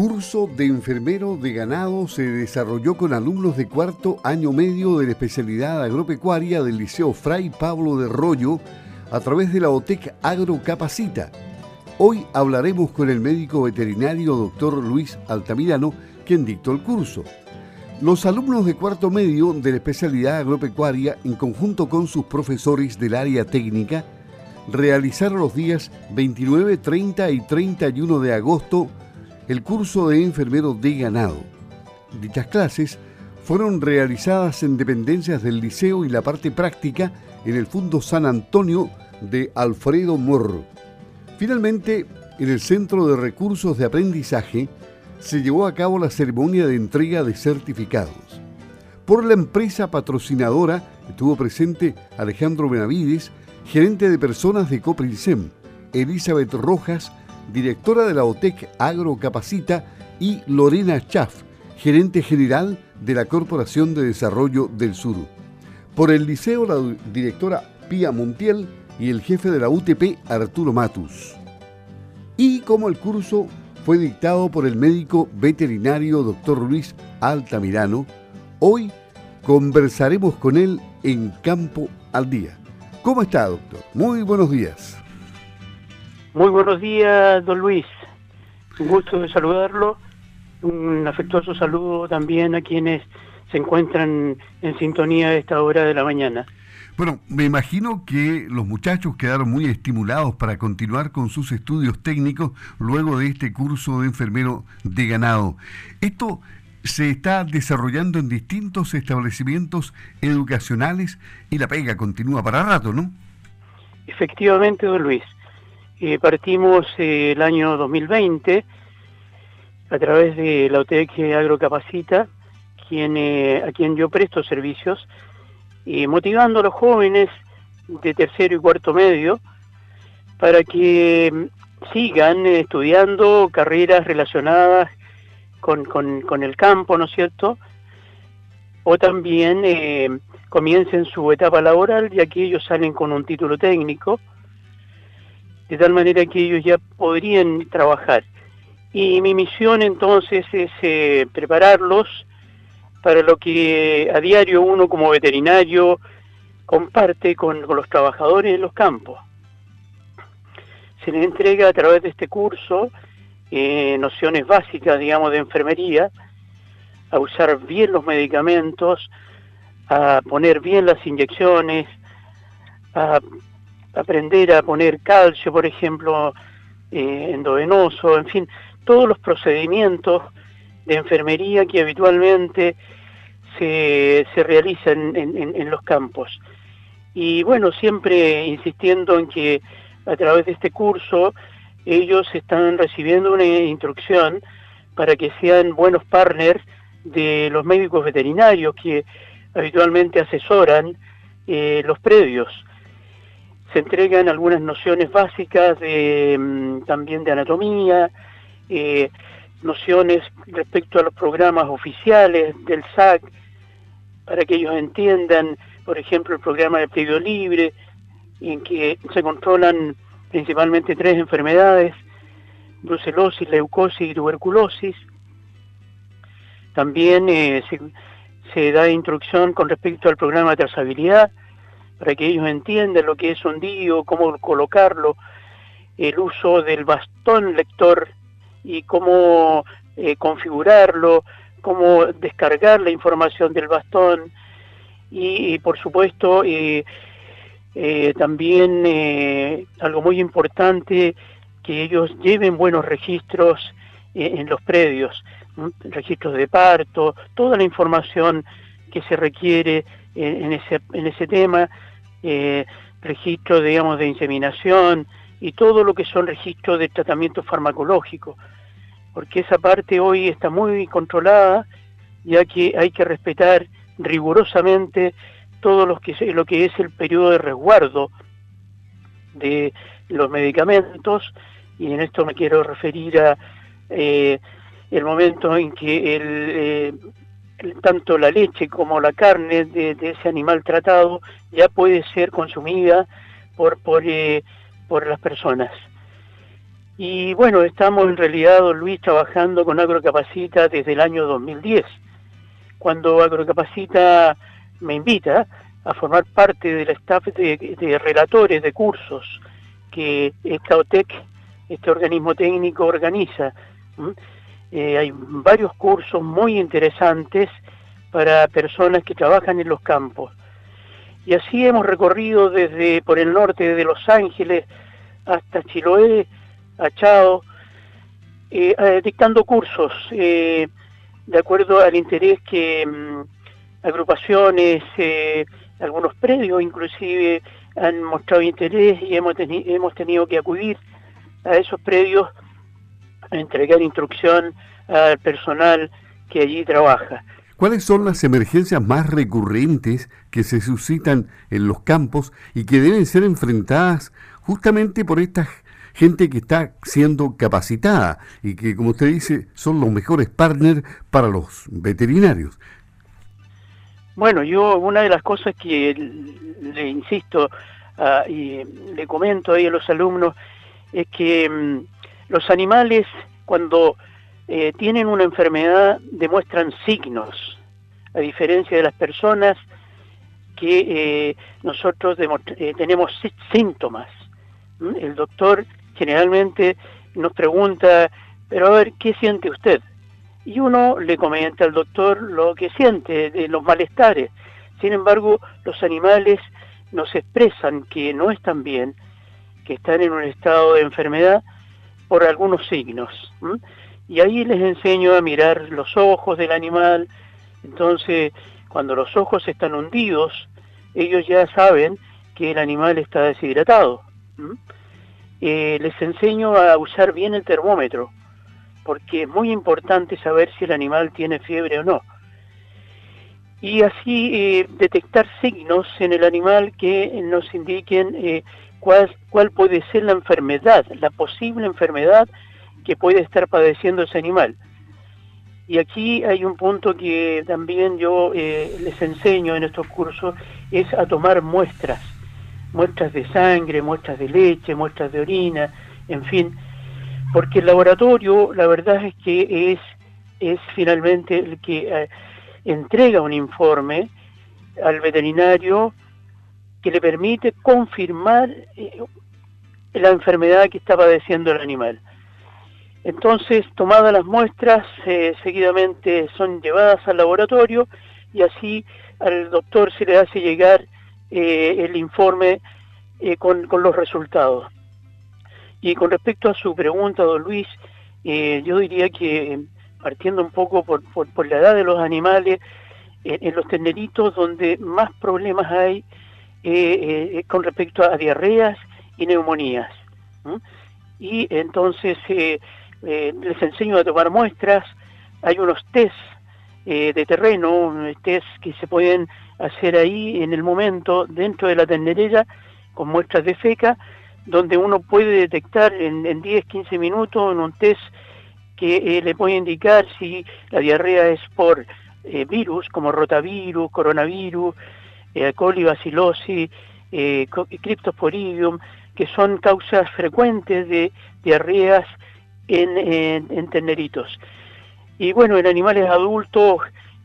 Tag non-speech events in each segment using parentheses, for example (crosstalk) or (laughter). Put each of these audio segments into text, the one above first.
Curso de enfermero de ganado se desarrolló con alumnos de cuarto año medio de la especialidad agropecuaria del Liceo Fray Pablo de Rollo a través de la OTEC Agrocapacita. Hoy hablaremos con el médico veterinario doctor Luis Altamirano, quien dictó el curso. Los alumnos de cuarto medio de la especialidad agropecuaria, en conjunto con sus profesores del área técnica, realizaron los días 29, 30 y 31 de agosto el curso de enfermero de ganado. Dichas clases fueron realizadas en dependencias del liceo y la parte práctica en el Fundo San Antonio de Alfredo Morro. Finalmente, en el Centro de Recursos de Aprendizaje se llevó a cabo la ceremonia de entrega de certificados. Por la empresa patrocinadora estuvo presente Alejandro Benavides, gerente de personas de Coprinsem, Elizabeth Rojas, directora de la OTEC Agrocapacita, y Lorena Chaff, gerente general de la Corporación de Desarrollo del Sur. Por el liceo, la directora Pía Montiel y el jefe de la UTP, Arturo Matus. Y como el curso fue dictado por el médico veterinario doctor Luis Altamirano, hoy conversaremos con él en Campo al Día. ¿Cómo está, doctor? Muy buenos días. Muy buenos días, don Luis. Un gusto de saludarlo. Un afectuoso saludo también a quienes se encuentran en sintonía a esta hora de la mañana. Bueno, me imagino que los muchachos quedaron muy estimulados para continuar con sus estudios técnicos luego de este curso de enfermero de ganado. Esto se está desarrollando en distintos establecimientos educacionales y la pega continúa para rato, ¿no? Efectivamente, don Luis. Eh, partimos eh, el año 2020 a través de la OTEC Agrocapacita, quien, eh, a quien yo presto servicios, motivando a los jóvenes de tercero y cuarto medio para que mm, sigan estudiando carreras relacionadas con, con, el campo, ¿no es cierto? O también comiencen su etapa laboral, ya que ellos salen con un título técnico de tal manera que ellos ya podrían trabajar. Y mi misión entonces es eh, prepararlos para lo que a diario uno como veterinario comparte con, los trabajadores en los campos. Se les entrega a través de este curso eh, nociones básicas, digamos, de enfermería, a usar bien los medicamentos, a poner bien las inyecciones, a aprender a poner calcio, por ejemplo, eh, endovenoso, en fin, todos los procedimientos de enfermería que habitualmente se, se realizan en, los campos. Y bueno, siempre insistiendo en que a través de este curso ellos están recibiendo una instrucción para que sean buenos partners de los médicos veterinarios que habitualmente asesoran eh, los predios se entregan algunas nociones básicas de, mm, también de anatomía, eh, nociones respecto a los programas oficiales del SAC, para que ellos entiendan, por ejemplo, el programa de pedio libre, en que se controlan principalmente tres enfermedades, brucelosis, leucosis y tuberculosis. También eh, se, se da instrucción con respecto al programa de trazabilidad, para que ellos entiendan lo que es un DIO, cómo colocarlo, el uso del bastón lector y cómo eh, configurarlo, cómo descargar la información del bastón y, por supuesto eh, eh, también algo muy importante que ellos lleven buenos registros en los predios, registros de parto, toda la información que se requiere en, ese, en ese tema, eh, registros, digamos, de inseminación y todo lo que son registros de tratamiento farmacológico, porque esa parte hoy está muy controlada, ya que hay que respetar rigurosamente todo lo que, lo que es el periodo de resguardo de los medicamentos, y en esto me quiero referir a eh, el momento en que el, eh, tanto la leche como la carne de, ese animal tratado ya puede ser consumida por, por, eh, por las personas. Y bueno, estamos en realidad, don Luis, trabajando con Agrocapacita desde el año 2010, cuando Agrocapacita me invita a formar parte del staff de, relatores de cursos que esta OTEC, este organismo técnico, organiza. Eh, hay varios cursos muy interesantes para personas que trabajan en los campos. Y así hemos recorrido desde por el norte de Los Ángeles hasta Chiloé, a Chao, eh, eh, dictando cursos de acuerdo al interés que mm, agrupaciones, algunos predios inclusive han mostrado interés y hemos, hemos tenido que acudir a esos predios a entregar instrucción al personal que allí trabaja. ¿Cuáles son las emergencias más recurrentes que se suscitan en los campos y que deben ser enfrentadas justamente por esta gente que está siendo capacitada y que, como usted dice, son los mejores partners para los veterinarios? Bueno, yo una de las cosas que le insisto ah, y le comento ahí a los alumnos es que mm, los animales cuando eh, tienen una enfermedad demuestran signos, a diferencia de las personas que eh, nosotros eh, tenemos síntomas. El doctor generalmente nos pregunta, pero a ver, ¿qué siente usted? y uno le comenta al doctor lo que siente, de los malestares. Sin embargo, los animales nos expresan que no están bien, que están en un estado de enfermedad por algunos signos. Y ahí les enseño a mirar los ojos del animal. Entonces, cuando los ojos están hundidos, ellos ya saben que el animal está deshidratado. Eh, les enseño a usar bien el termómetro porque es muy importante saber si el animal tiene fiebre o no. Y así eh, detectar signos en el animal que nos indiquen eh, cuál, cuál puede ser la enfermedad, la posible enfermedad que puede estar padeciendo ese animal. Y aquí hay un punto que también yo eh, les enseño en estos cursos, es a tomar muestras, muestras de sangre, muestras de leche, muestras de orina, en fin, porque el laboratorio, la verdad es que es, es finalmente el que eh, entrega un informe al veterinario que le permite confirmar eh, la enfermedad que está padeciendo el animal. Entonces, tomadas las muestras, eh, seguidamente son llevadas al laboratorio y así al doctor se le hace llegar el informe con, con los resultados. Y con respecto a su pregunta, don Luis, eh, yo diría que partiendo un poco por, por, la edad de los animales, en los tenderitos donde más problemas hay eh, eh, con respecto a diarreas y neumonías. Y entonces les enseño a tomar muestras, hay unos test de terreno, test que se pueden hacer ahí en el momento dentro de la tenderera con muestras de feca donde uno puede detectar en, 10, 15 minutos en un test que eh, le puede indicar si la diarrea es por eh, virus como rotavirus, coronavirus, eh, coli, bacillosis, eh, cryptosporidium, que son causas frecuentes de diarreas en, en, terneritos. Y bueno, en animales adultos,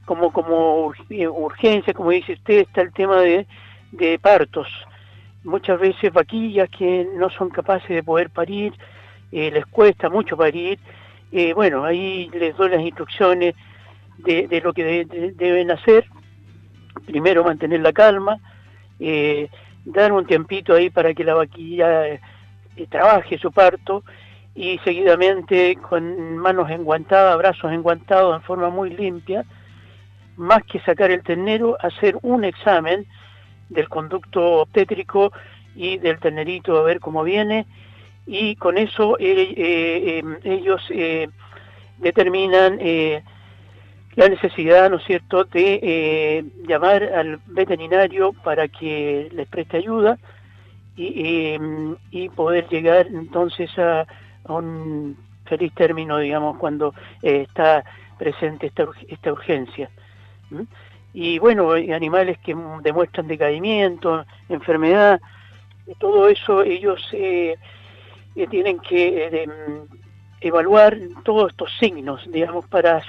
como, como urgencia, como dice usted, está el tema de, de partos muchas veces vaquillas que no son capaces de poder parir, eh, les cuesta mucho parir. Eh, bueno, ahí les doy las instrucciones de, lo que deben hacer. Primero mantener la calma, eh, dar un tiempito ahí para que la vaquilla trabaje su parto y seguidamente con manos enguantadas, brazos enguantados en forma muy limpia, más que sacar el ternero, hacer un examen del conducto obstétrico y del ternerito a ver cómo viene. Y con eso eh, eh, ellos eh, determinan la necesidad, ¿no es cierto?, de llamar al veterinario para que les preste ayuda y, em, poder llegar entonces a, un feliz término, digamos, cuando está presente esta, esta urgencia y bueno, animales que demuestran decaimiento, enfermedad, todo eso ellos eh, tienen que evaluar todos estos signos, digamos, para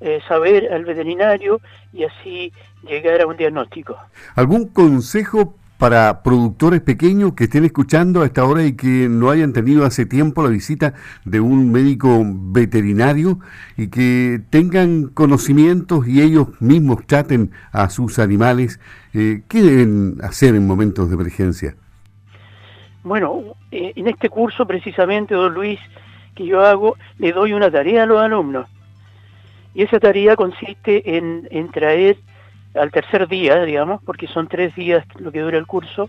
hacérselo saber al veterinario y así llegar a un diagnóstico. ¿Algún consejo para productores pequeños que estén escuchando a esta hora y que no hayan tenido hace tiempo la visita de un médico veterinario y que tengan conocimientos y ellos mismos traten a sus animales, eh, ¿qué deben hacer en momentos de emergencia? Bueno, eh, en este curso precisamente, don Luis, que yo hago, le doy una tarea a los alumnos. Y esa tarea consiste en, traer al tercer día, digamos, porque son tres días lo que dura el curso,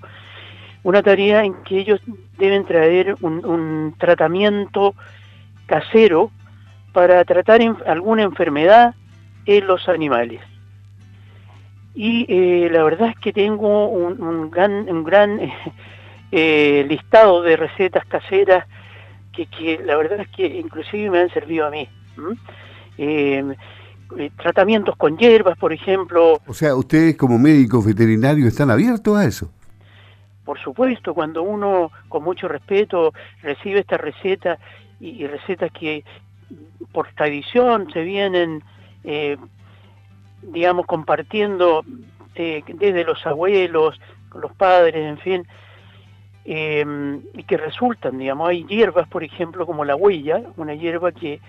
una tarea en que ellos deben traer un, tratamiento casero para tratar alguna enfermedad en los animales. Y eh, la verdad es que tengo un, gran, (laughs) eh, listado de recetas caseras que, la verdad es que inclusive me han servido a mí. Eh, tratamientos con hierbas, por ejemplo. O sea, ustedes como médicos veterinarios están abiertos a eso. Por supuesto, cuando uno con mucho respeto recibe esta receta y, recetas que por tradición se vienen, eh, digamos, compartiendo eh, desde los abuelos, los padres, en fin, y que resultan, digamos, hay hierbas, por ejemplo, como la huella, una hierba que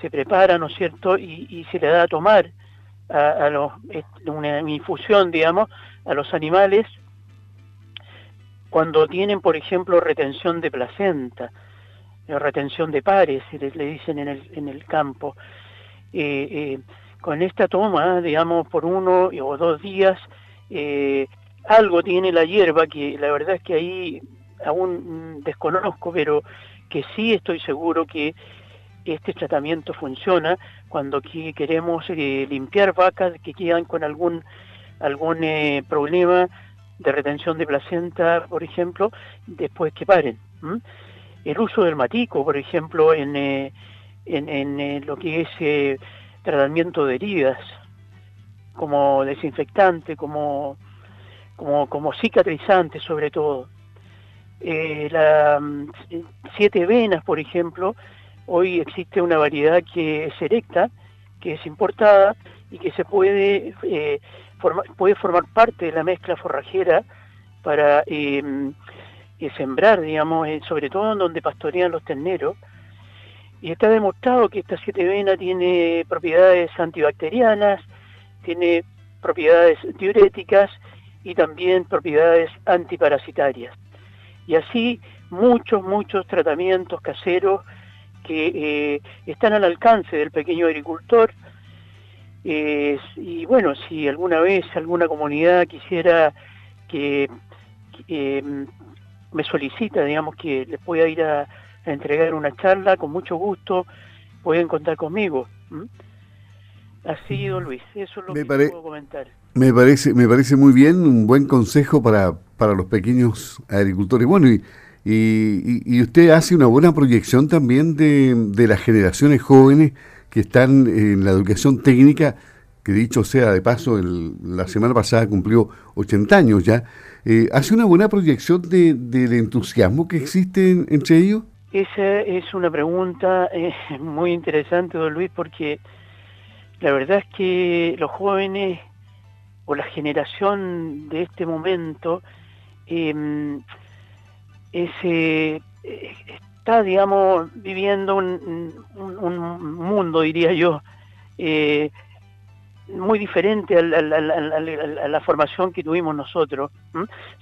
se prepara, ¿no es cierto?, y, se le da a tomar a, los, una infusión, digamos, a los animales cuando tienen, por ejemplo, retención de placenta, eh, retención de pares, le, le dicen en el, en el campo. Eh, eh, con esta toma, digamos, por uno o dos días, algo tiene la hierba que la verdad es que ahí aún desconozco, pero que sí estoy seguro que este tratamiento funciona cuando queremos eh, limpiar vacas que quedan con algún, algún eh, problema de retención de placenta, por ejemplo, después que paren. El uso del matico, por ejemplo, en, eh, en, lo que es tratamiento de heridas, como desinfectante, como, como, como cicatrizante sobre todo. la mm, siete venas, por ejemplo, Hoy existe una variedad que es erecta, que es importada y que se puede, eh, puede formar parte de la mezcla forrajera para em, eh, sembrar, digamos, sobre todo en donde pastorean los terneros. Y está demostrado que esta siete vena tiene propiedades antibacterianas, tiene propiedades diuréticas y también propiedades antiparasitarias. Y así muchos, muchos tratamientos caseros que eh, están al alcance del pequeño agricultor. y bueno, si alguna vez alguna comunidad quisiera que, me solicita, digamos, que les pueda ir a, entregar una charla, con mucho gusto pueden contar conmigo. Así, don Luis, eso es lo que puedo comentar. Me parece, me parece muy bien, un buen consejo para, para los pequeños agricultores. Bueno, y y, usted hace una buena proyección también de, las generaciones jóvenes que están en la educación técnica, que dicho sea de paso, la semana pasada cumplió 80 años ya. Eh, ¿Hace una buena proyección del entusiasmo que existe entre ellos? Esa es una pregunta eh, (laughs) muy interesante, don Luis, porque la verdad es que los jóvenes o la generación de este momento eh, eh, está, digamos, viviendo un, mundo, diría yo, eh, muy diferente a la, formación que tuvimos nosotros.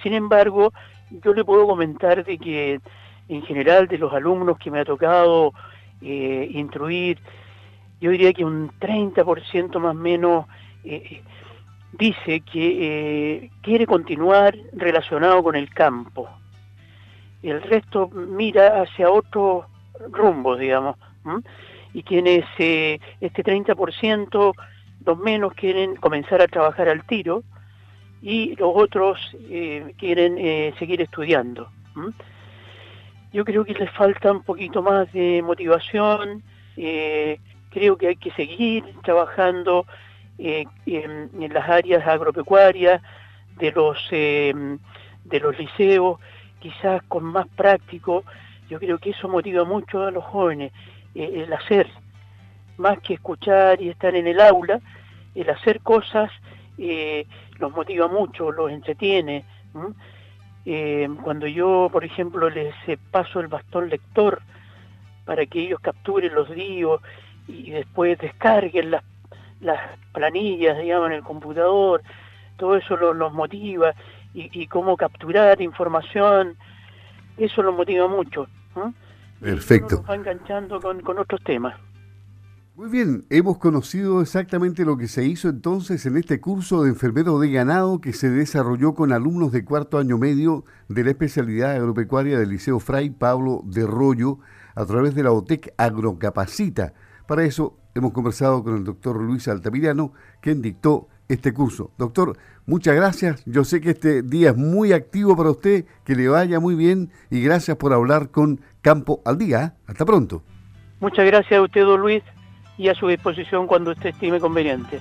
Sin embargo, yo le puedo comentar de que en general de los alumnos que me ha tocado eh, instruir, yo diría que un 30% más o menos dice que quiere continuar relacionado con el campo el resto mira hacia otro rumbo, digamos. Y quienes, eh, este 30%, los menos quieren comenzar a trabajar al tiro y los otros eh, quieren eh, seguir estudiando. Yo creo que les falta un poquito más de motivación, creo que hay que seguir trabajando en, en, las áreas agropecuarias de los, de los liceos, quizás con más práctico Yo creo que eso motiva mucho a los jóvenes, eh, el hacer, más que escuchar y estar en el aula, el hacer cosas eh, los motiva mucho, los entretiene. Eh, cuando yo, por ejemplo, les paso el bastón lector para que ellos capturen los dios y después descarguen las, las planillas, digamos, en el computador, todo eso los, motiva y, cómo capturar información, eso los motiva mucho. Perfecto. nos va enganchando con, con otros temas. Muy bien, hemos conocido exactamente lo que se hizo entonces en este curso de enfermero de ganado que se desarrolló con alumnos de cuarto año medio de la especialidad agropecuaria del Liceo Fray Pablo de Rollo a través de la OTEC Agrocapacita. Para eso hemos conversado con el doctor Luis Altamirano, quien dictó este curso. Doctor, muchas gracias. Yo sé que este día es muy activo para usted, que le vaya muy bien y gracias por hablar con Campo al Día. Hasta pronto. Muchas gracias a usted, don Luis y a su disposición cuando usted estime conveniente.